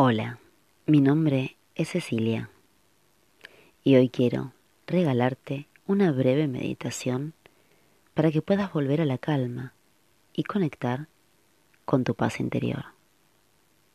Hola, mi nombre es Cecilia y hoy quiero regalarte una breve meditación para que puedas volver a la calma y conectar con tu paz interior.